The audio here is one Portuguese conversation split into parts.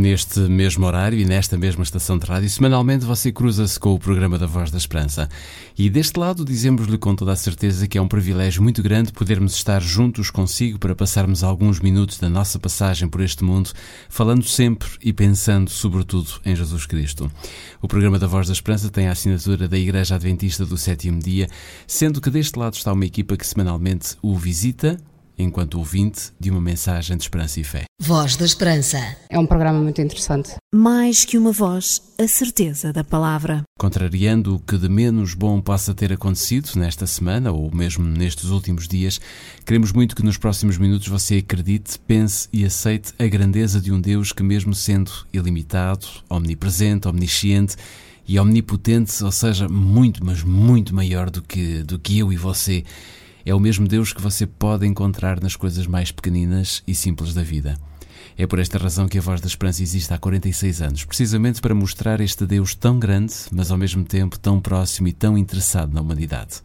Neste mesmo horário e nesta mesma estação de rádio, semanalmente você cruza-se com o programa da Voz da Esperança. E deste lado dizemos-lhe com toda a certeza que é um privilégio muito grande podermos estar juntos consigo para passarmos alguns minutos da nossa passagem por este mundo, falando sempre e pensando sobretudo em Jesus Cristo. O programa da Voz da Esperança tem a assinatura da Igreja Adventista do Sétimo Dia, sendo que deste lado está uma equipa que semanalmente o visita, enquanto ouvinte de uma mensagem de esperança e fé. Voz da Esperança. É um programa muito interessante. Mais que uma voz, a certeza da palavra. Contrariando o que de menos bom possa ter acontecido nesta semana ou mesmo nestes últimos dias, queremos muito que nos próximos minutos você acredite, pense e aceite a grandeza de um Deus que, mesmo sendo ilimitado, omnipresente, omnisciente, e omnipotente, ou seja, muito, mas muito maior do que, do que eu e você, é o mesmo Deus que você pode encontrar nas coisas mais pequeninas e simples da vida. É por esta razão que a Voz da Esperança existe há 46 anos, precisamente para mostrar este Deus tão grande, mas ao mesmo tempo tão próximo e tão interessado na humanidade.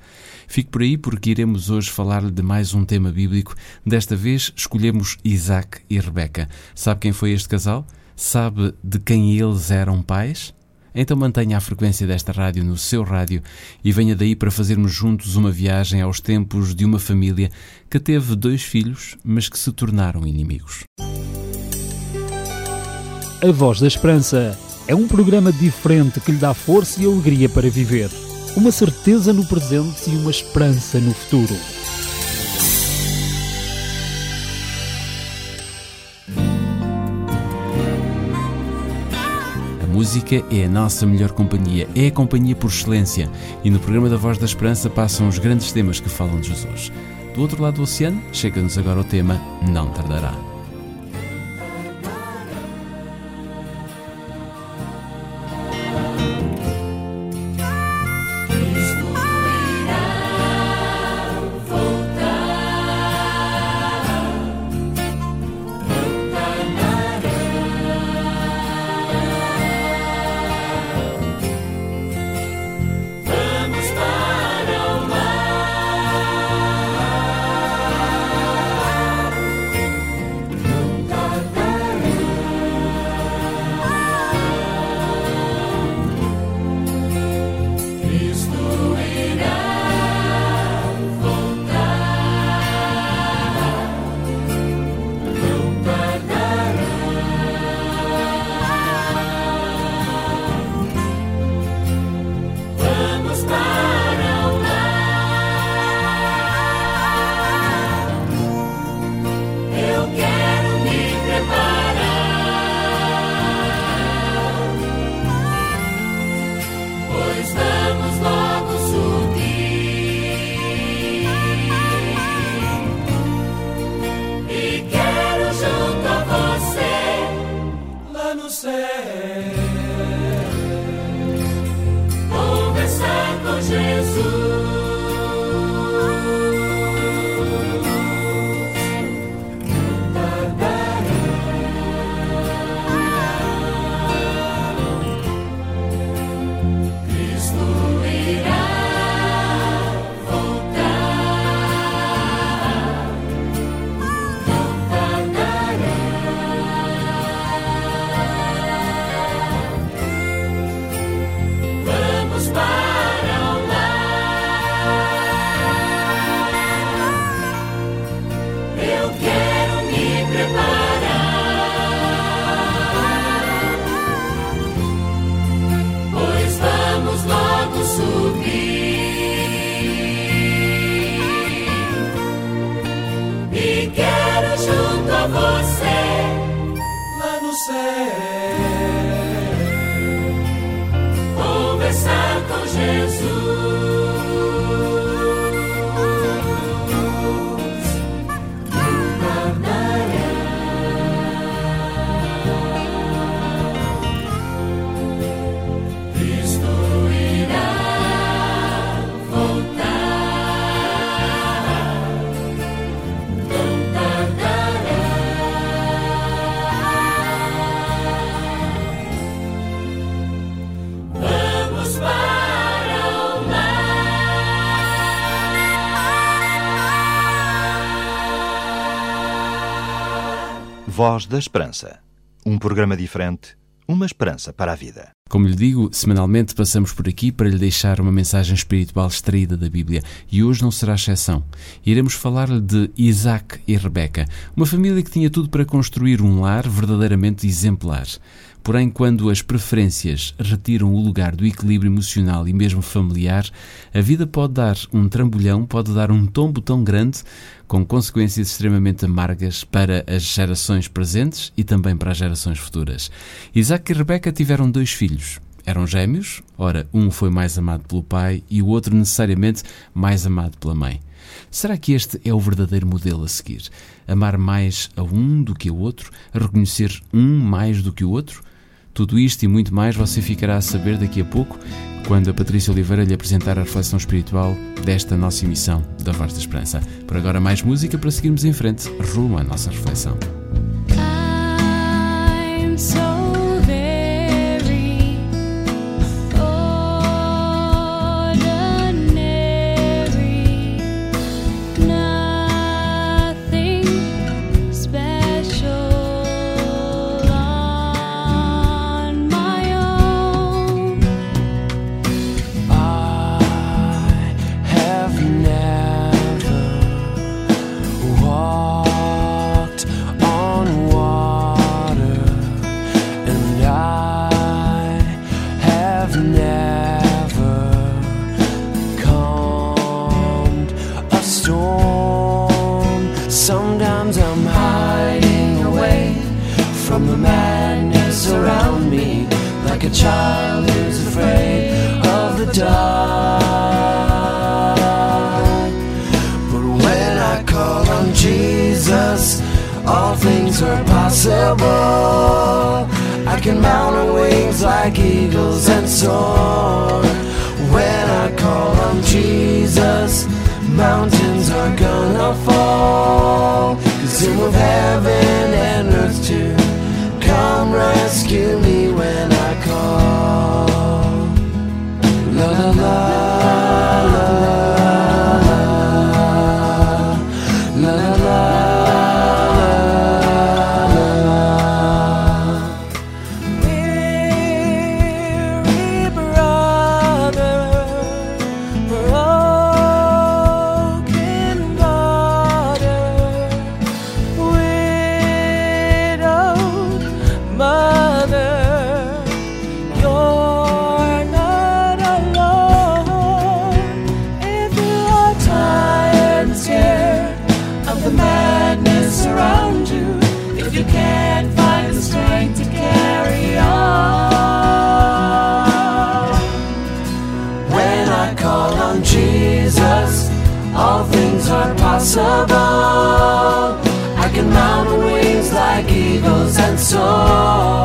Fique por aí porque iremos hoje falar-lhe de mais um tema bíblico. Desta vez escolhemos Isaac e Rebeca. Sabe quem foi este casal? Sabe de quem eles eram pais? Então mantenha a frequência desta rádio no seu rádio e venha daí para fazermos juntos uma viagem aos tempos de uma família que teve dois filhos, mas que se tornaram inimigos. A Voz da Esperança é um programa diferente que lhe dá força e alegria para viver. Uma certeza no presente e uma esperança no futuro. Música é a nossa melhor companhia, é a companhia por excelência. E no programa da Voz da Esperança passam os grandes temas que falam de Jesus. Do outro lado do oceano, chega-nos agora o tema Não Tardará. Amen. say Voz da Esperança. Um programa diferente, uma esperança para a vida. Como lhe digo, semanalmente passamos por aqui para lhe deixar uma mensagem espiritual extraída da Bíblia e hoje não será exceção. Iremos falar-lhe de Isaac e Rebeca, uma família que tinha tudo para construir um lar verdadeiramente exemplar. Porém, quando as preferências retiram o lugar do equilíbrio emocional e mesmo familiar, a vida pode dar um trambolhão, pode dar um tombo tão grande, com consequências extremamente amargas para as gerações presentes e também para as gerações futuras. Isaac e Rebeca tiveram dois filhos. Eram gêmeos, ora, um foi mais amado pelo pai e o outro necessariamente mais amado pela mãe. Será que este é o verdadeiro modelo a seguir? Amar mais a um do que ao outro? Reconhecer um mais do que o outro? Tudo isto e muito mais você ficará a saber daqui a pouco, quando a Patrícia Oliveira lhe apresentar a reflexão espiritual desta nossa emissão da Voz da Esperança. Por agora, mais música para seguirmos em frente, rumo à nossa reflexão. Things are possible. I can mount on wings like eagles and soar. When I call on Jesus, mountains are gonna fall. Cause Him of heaven and earth to come rescue me when I call. La la la la possible. I can mount wings like eagles and soar.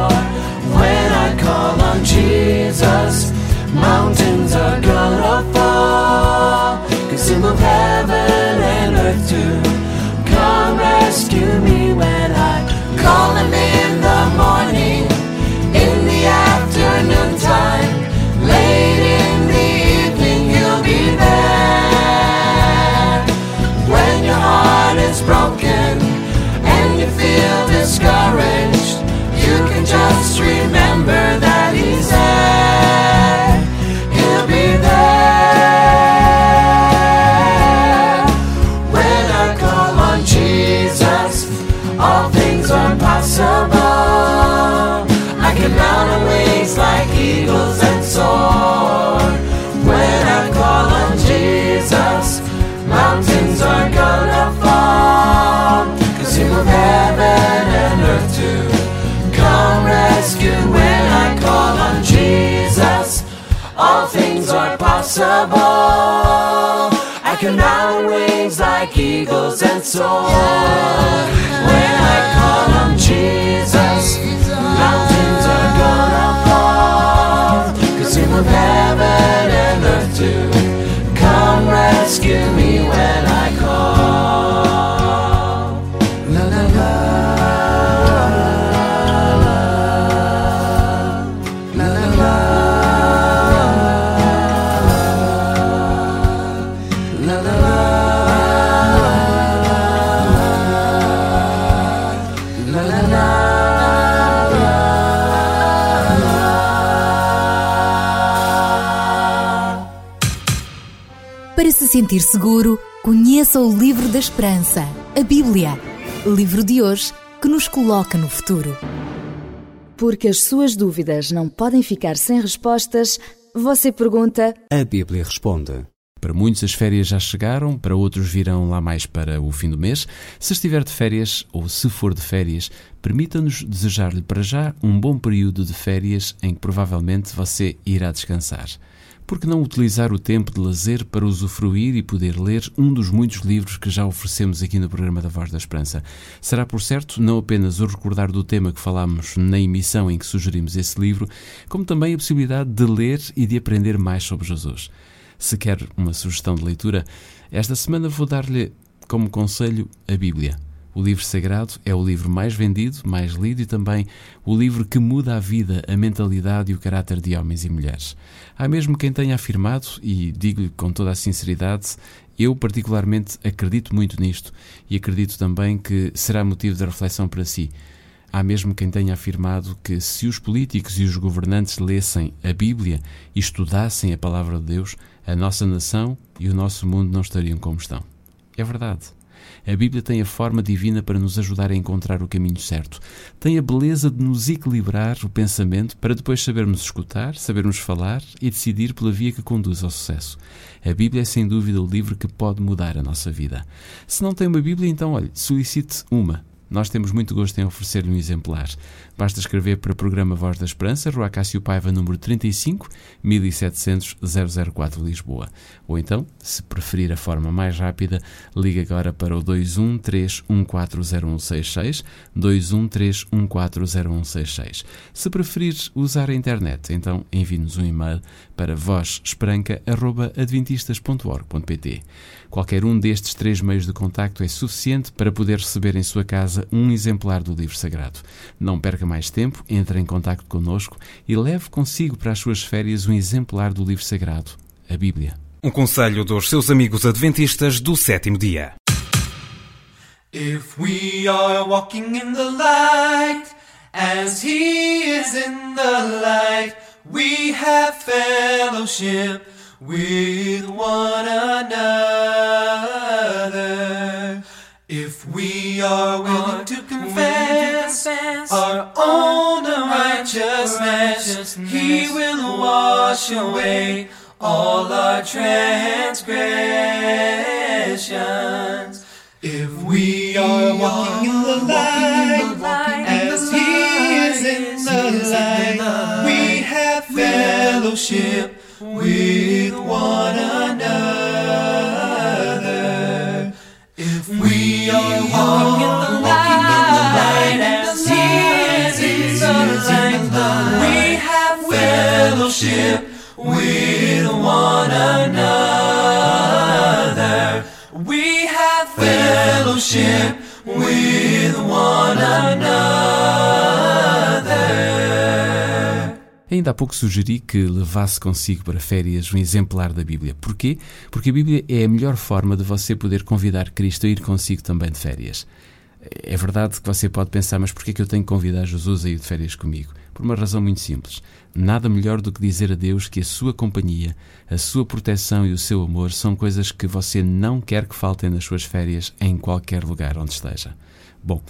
Like eagles and soar. When I call on Jesus, mountains are gonna fall. Cause Him of heaven and earth to sentir seguro, conheça o livro da esperança, a Bíblia. Livro de hoje que nos coloca no futuro. Porque as suas dúvidas não podem ficar sem respostas, você pergunta. A Bíblia responde. Para muitos as férias já chegaram, para outros virão lá mais para o fim do mês. Se estiver de férias ou se for de férias, permita-nos desejar-lhe para já um bom período de férias em que provavelmente você irá descansar. Por que não utilizar o tempo de lazer para usufruir e poder ler um dos muitos livros que já oferecemos aqui no programa da Voz da Esperança? Será, por certo, não apenas o recordar do tema que falámos na emissão em que sugerimos esse livro, como também a possibilidade de ler e de aprender mais sobre Jesus. Se quer uma sugestão de leitura, esta semana vou dar-lhe como conselho a Bíblia. O livro sagrado é o livro mais vendido, mais lido e também o livro que muda a vida, a mentalidade e o caráter de homens e mulheres. Há mesmo quem tenha afirmado, e digo-lhe com toda a sinceridade, eu particularmente acredito muito nisto e acredito também que será motivo de reflexão para si. Há mesmo quem tenha afirmado que se os políticos e os governantes lessem a Bíblia e estudassem a palavra de Deus, a nossa nação e o nosso mundo não estariam como estão. É verdade. A Bíblia tem a forma divina para nos ajudar a encontrar o caminho certo. Tem a beleza de nos equilibrar o pensamento para depois sabermos escutar, sabermos falar e decidir pela via que conduz ao sucesso. A Bíblia é sem dúvida o livro que pode mudar a nossa vida. Se não tem uma Bíblia, então olhe, solicite uma. Nós temos muito gosto em oferecer-lhe um exemplar. Basta escrever para o programa Voz da Esperança, Rua Cássio Paiva, número 35, 1700 004 Lisboa. Ou então, se preferir a forma mais rápida, ligue agora para o 213140166, 213140166. Se preferir usar a internet, então envie-nos um e-mail para vozesperanca.adventistas.org.pt. Qualquer um destes três meios de contacto é suficiente para poder receber em sua casa um exemplar do livro sagrado. Não perca mais tempo, entre em contacto connosco e leve consigo para as suas férias um exemplar do livro sagrado, a Bíblia. Um conselho dos seus amigos adventistas do sétimo dia. If we are walking in the light, as He is in the light, we have fellowship with one another. Are willing to confess our own unrighteousness, He will wash away all our transgressions. If we are walking in the light, as He is in the light, we have fellowship with one another. Ainda há pouco sugeri que levasse consigo para férias um exemplar da Bíblia. Porquê? Porque a Bíblia é a melhor forma de você poder convidar Cristo a ir consigo também de férias. É verdade que você pode pensar, mas porquê que eu tenho que convidar Jesus a ir de férias comigo? Por uma razão muito simples. Nada melhor do que dizer a Deus que a sua companhia, a sua proteção e o seu amor são coisas que você não quer que faltem nas suas férias em qualquer lugar onde esteja. Bom,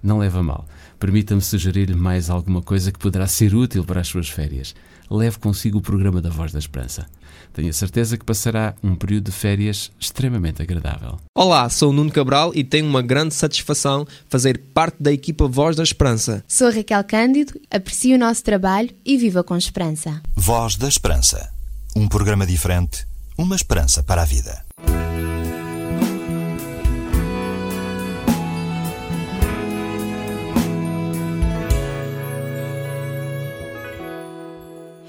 não leva mal. Permita-me sugerir-lhe mais alguma coisa que poderá ser útil para as suas férias. Leve consigo o programa da Voz da Esperança. Tenho a certeza que passará um período de férias extremamente agradável. Olá, sou o Nuno Cabral e tenho uma grande satisfação fazer parte da equipa Voz da Esperança. Sou Raquel Cândido, aprecio o nosso trabalho e viva com esperança. Voz da Esperança. Um programa diferente, uma esperança para a vida.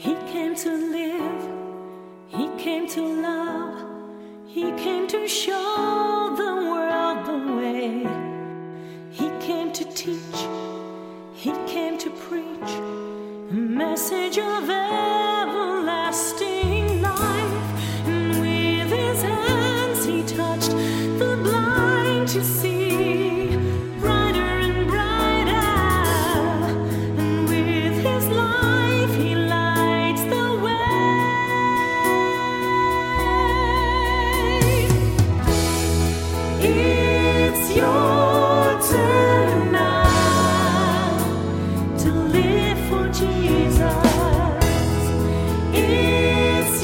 He came to to love, he came to show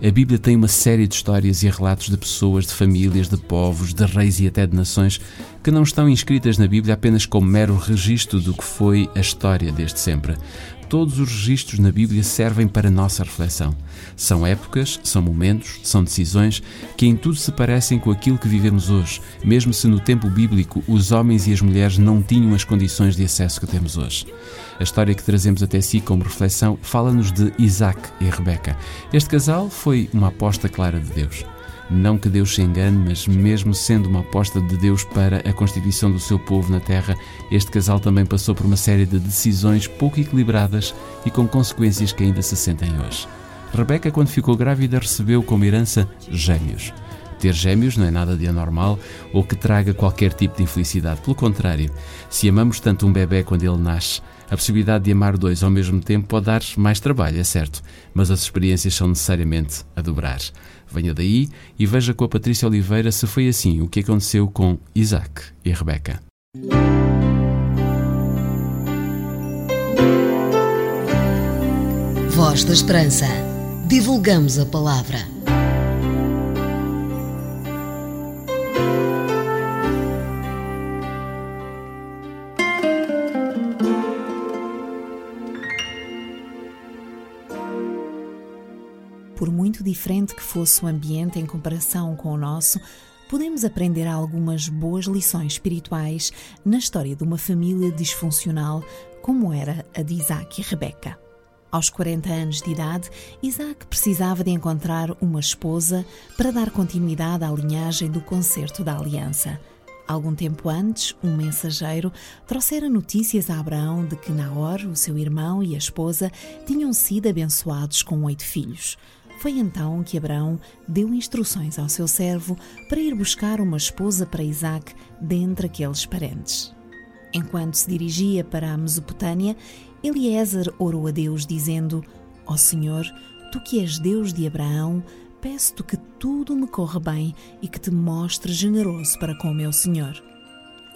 a Bíblia tem uma série de histórias e relatos de pessoas, de famílias, de povos, de reis e até de nações que não estão inscritas na Bíblia apenas como mero registro do que foi a história desde sempre. Todos os registros na Bíblia servem para nossa reflexão. São épocas, são momentos, são decisões que em tudo se parecem com aquilo que vivemos hoje, mesmo se no tempo bíblico os homens e as mulheres não tinham as condições de acesso que temos hoje. A história que trazemos até si como reflexão fala-nos de Isaac e Rebeca. Este casal foi uma aposta clara de Deus. Não que Deus se engane, mas mesmo sendo uma aposta de Deus para a constituição do seu povo na terra, este casal também passou por uma série de decisões pouco equilibradas e com consequências que ainda se sentem hoje. Rebeca, quando ficou grávida, recebeu como herança gêmeos. Ter gêmeos não é nada de anormal ou que traga qualquer tipo de infelicidade. Pelo contrário, se amamos tanto um bebê quando ele nasce, a possibilidade de amar dois ao mesmo tempo pode dar mais trabalho, é certo, mas as experiências são necessariamente a dobrar. Venha daí e veja com a Patrícia Oliveira se foi assim o que aconteceu com Isaac e Rebeca. Voz da Esperança. Divulgamos a palavra. Diferente que fosse o ambiente em comparação com o nosso, podemos aprender algumas boas lições espirituais na história de uma família disfuncional como era a de Isaac e Rebeca. Aos 40 anos de idade, Isaac precisava de encontrar uma esposa para dar continuidade à linhagem do concerto da aliança. Algum tempo antes, um mensageiro trouxera notícias a Abraão de que Naor, o seu irmão e a esposa, tinham sido abençoados com oito filhos. Foi então que Abraão deu instruções ao seu servo para ir buscar uma esposa para Isaac dentre aqueles parentes. Enquanto se dirigia para a Mesopotâmia, Eliezer orou a Deus, dizendo: Ó Senhor, tu que és Deus de Abraão, peço-te que tudo me corra bem e que te mostres generoso para com o meu Senhor.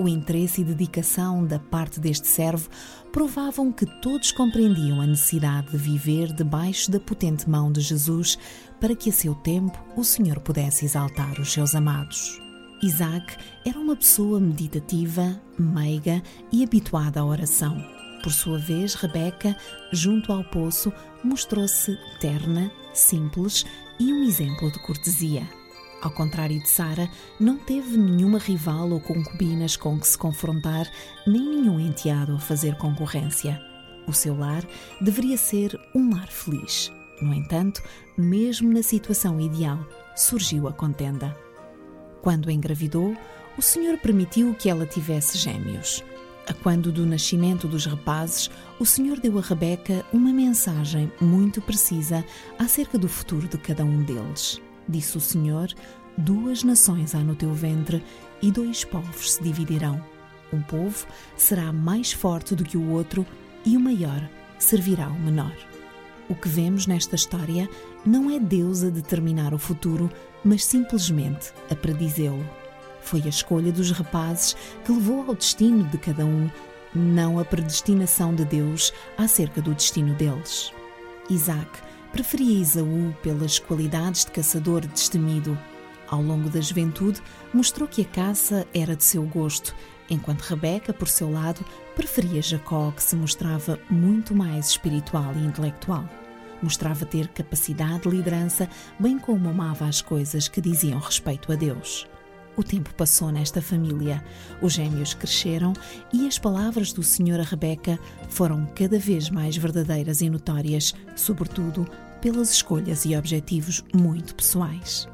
O interesse e dedicação da parte deste servo provavam que todos compreendiam a necessidade de viver debaixo da potente mão de Jesus para que a seu tempo o Senhor pudesse exaltar os seus amados. Isaac era uma pessoa meditativa, meiga e habituada à oração. Por sua vez, Rebeca, junto ao poço, mostrou-se terna, simples e um exemplo de cortesia. Ao contrário de Sara, não teve nenhuma rival ou concubinas com que se confrontar, nem nenhum enteado a fazer concorrência. O seu lar deveria ser um lar feliz. No entanto, mesmo na situação ideal, surgiu a contenda. Quando engravidou, o Senhor permitiu que ela tivesse gêmeos. A quando do nascimento dos rapazes, o Senhor deu a Rebeca uma mensagem muito precisa acerca do futuro de cada um deles. Disse o Senhor: Duas nações há no teu ventre e dois povos se dividirão. Um povo será mais forte do que o outro e o maior servirá ao menor. O que vemos nesta história não é Deus a determinar o futuro, mas simplesmente a predizê-lo. Foi a escolha dos rapazes que levou ao destino de cada um, não a predestinação de Deus acerca do destino deles. Isaac preferia Esaú pelas qualidades de caçador destemido. Ao longo da juventude, mostrou que a caça era de seu gosto, enquanto Rebeca, por seu lado, preferia Jacó, que se mostrava muito mais espiritual e intelectual. Mostrava ter capacidade de liderança, bem como amava as coisas que diziam respeito a Deus. O tempo passou nesta família, os gêmeos cresceram e as palavras do Senhor a Rebeca foram cada vez mais verdadeiras e notórias, sobretudo pelas escolhas e objetivos muito pessoais.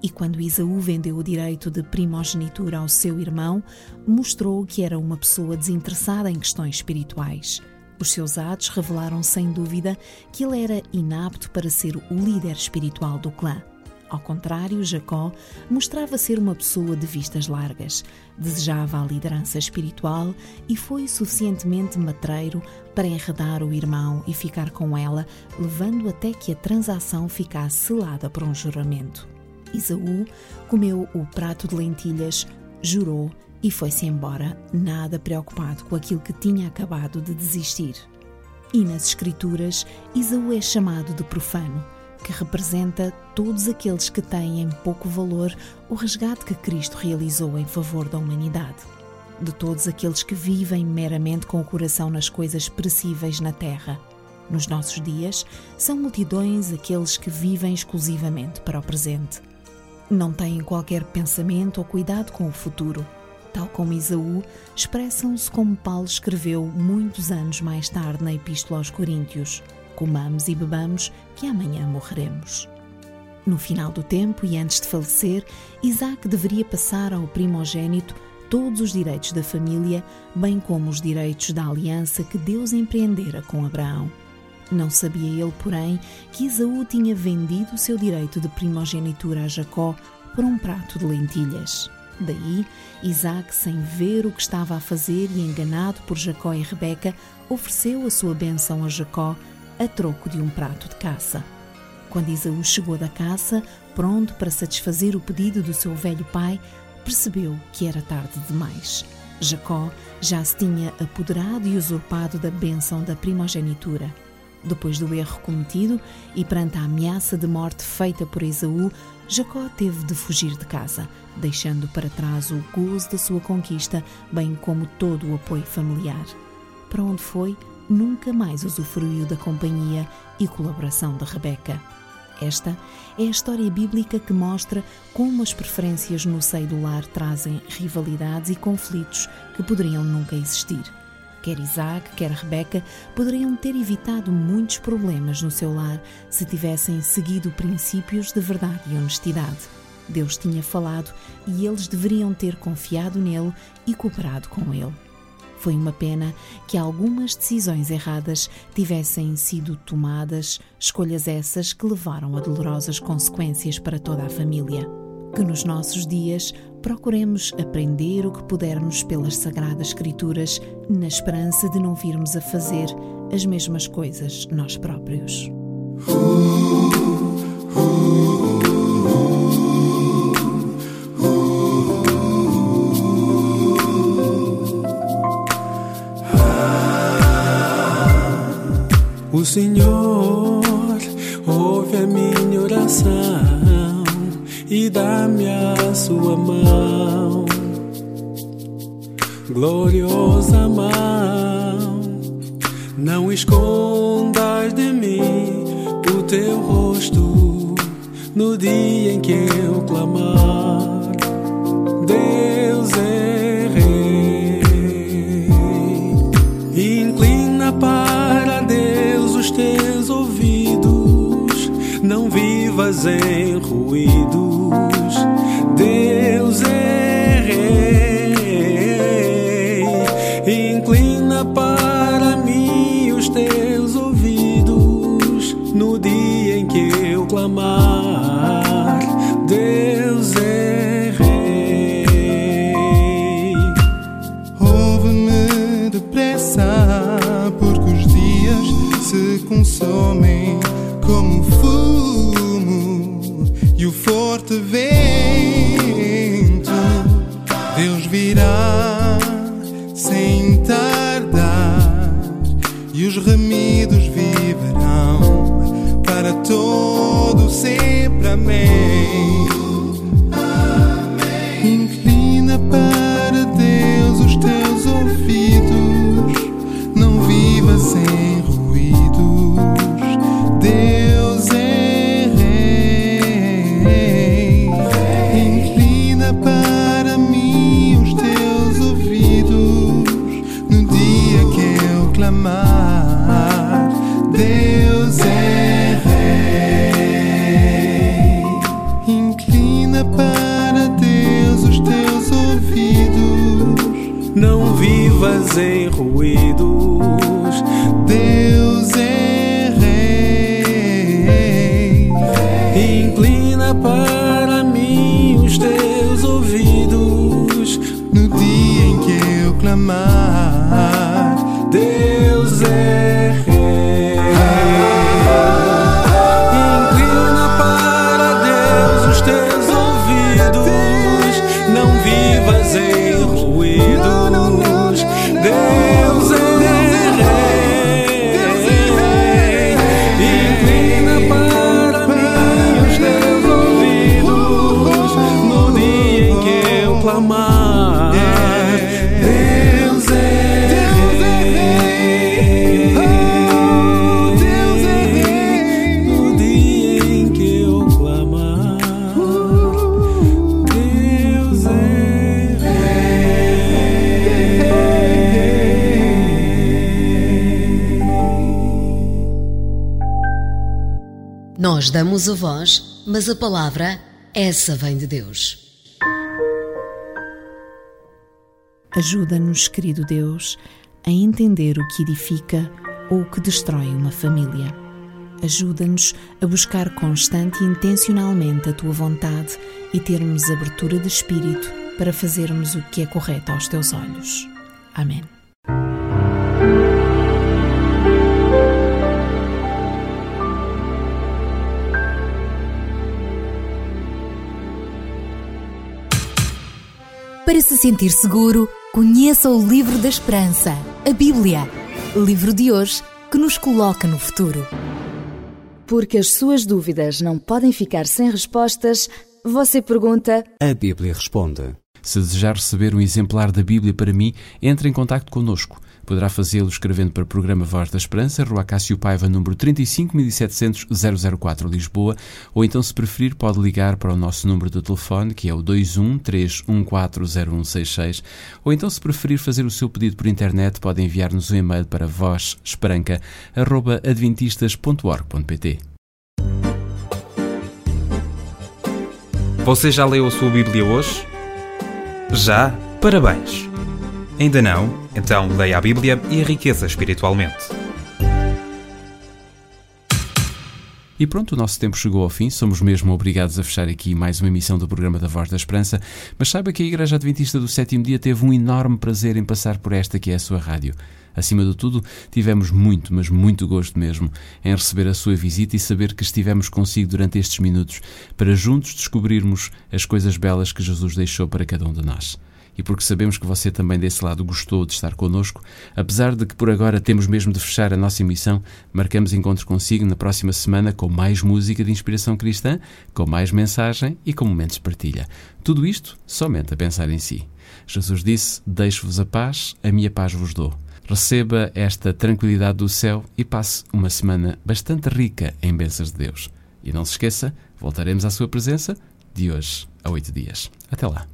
E quando Isaú vendeu o direito de primogenitura ao seu irmão, mostrou que era uma pessoa desinteressada em questões espirituais. Os seus atos revelaram sem dúvida que ele era inapto para ser o líder espiritual do clã. Ao contrário, Jacó mostrava ser uma pessoa de vistas largas, desejava a liderança espiritual e foi suficientemente matreiro para enredar o irmão e ficar com ela, levando até que a transação ficasse selada por um juramento. Isaú comeu o prato de lentilhas, jurou e foi-se embora, nada preocupado com aquilo que tinha acabado de desistir. E nas Escrituras, Isaú é chamado de profano que representa todos aqueles que têm em pouco valor o resgate que Cristo realizou em favor da humanidade. De todos aqueles que vivem meramente com o coração nas coisas perecíveis na terra. Nos nossos dias, são multidões aqueles que vivem exclusivamente para o presente. Não têm qualquer pensamento ou cuidado com o futuro. Tal como Isaú, expressam-se como Paulo escreveu muitos anos mais tarde na Epístola aos Coríntios: Comamos e bebamos, que amanhã morreremos. No final do tempo e antes de falecer, Isaac deveria passar ao primogênito todos os direitos da família, bem como os direitos da aliança que Deus empreendera com Abraão. Não sabia ele, porém, que Isaú tinha vendido o seu direito de primogenitura a Jacó por um prato de lentilhas. Daí, Isaac, sem ver o que estava a fazer e enganado por Jacó e Rebeca, ofereceu a sua bênção a Jacó a troco de um prato de caça. Quando Isaú chegou da caça, pronto para satisfazer o pedido do seu velho pai, percebeu que era tarde demais. Jacó já se tinha apoderado e usurpado da bênção da primogenitura. Depois do erro cometido e perante a ameaça de morte feita por Esaú, Jacó teve de fugir de casa, deixando para trás o gozo da sua conquista, bem como todo o apoio familiar. Para onde foi, nunca mais usufruiu da companhia e colaboração de Rebeca. Esta é a história bíblica que mostra como as preferências no seio do lar trazem rivalidades e conflitos que poderiam nunca existir. Quer Isaac, quer Rebeca poderiam ter evitado muitos problemas no seu lar se tivessem seguido princípios de verdade e honestidade. Deus tinha falado e eles deveriam ter confiado nele e cooperado com ele. Foi uma pena que algumas decisões erradas tivessem sido tomadas, escolhas essas que levaram a dolorosas consequências para toda a família. Que nos nossos dias procuremos aprender o que pudermos pelas Sagradas Escrituras, na esperança de não virmos a fazer as mesmas coisas nós próprios. Senhor ouve a minha oração e dá-me a sua mão, gloriosa mão. Não escondas de mim o teu rosto no dia em que eu clamar. Deus é os teus ouvidos, não vivas em ruídos. Deus que eu clamar. Deus é Nós damos a voz, mas a palavra, essa vem de Deus. Ajuda-nos, querido Deus, a entender o que edifica ou o que destrói uma família. Ajuda-nos a buscar constante e intencionalmente a tua vontade e termos abertura de espírito para fazermos o que é correto aos teus olhos. Amém. Para se sentir seguro, conheça o Livro da Esperança, a Bíblia. Livro de hoje que nos coloca no futuro. Porque as suas dúvidas não podem ficar sem respostas, você pergunta. A Bíblia responde. Se desejar receber um exemplar da Bíblia para mim, entre em contato connosco. Poderá fazê-lo escrevendo para o programa Voz da Esperança, Rua Cássio Paiva, número 35700 004 Lisboa, ou então, se preferir, pode ligar para o nosso número de telefone, que é o 213140166, ou então, se preferir fazer o seu pedido por internet, pode enviar-nos um e-mail para vozesperanca.adventistas.org.pt. Você já leu a sua Bíblia hoje? Já? Parabéns! Ainda não? Então leia a Bíblia e enriqueça espiritualmente. E pronto, o nosso tempo chegou ao fim. Somos mesmo obrigados a fechar aqui mais uma emissão do programa da Voz da Esperança. Mas saiba que a Igreja Adventista do Sétimo Dia teve um enorme prazer em passar por esta que é a sua rádio. Acima de tudo, tivemos muito, mas muito gosto mesmo em receber a sua visita e saber que estivemos consigo durante estes minutos para juntos descobrirmos as coisas belas que Jesus deixou para cada um de nós e porque sabemos que você também desse lado gostou de estar connosco, apesar de que por agora temos mesmo de fechar a nossa emissão, marcamos encontro consigo na próxima semana com mais música de inspiração cristã, com mais mensagem e com momentos de partilha. Tudo isto somente a pensar em si. Jesus disse: Deixo-vos a paz, a minha paz vos dou. Receba esta tranquilidade do céu e passe uma semana bastante rica em bênçãos de Deus. E não se esqueça, voltaremos à sua presença de hoje a oito dias. Até lá.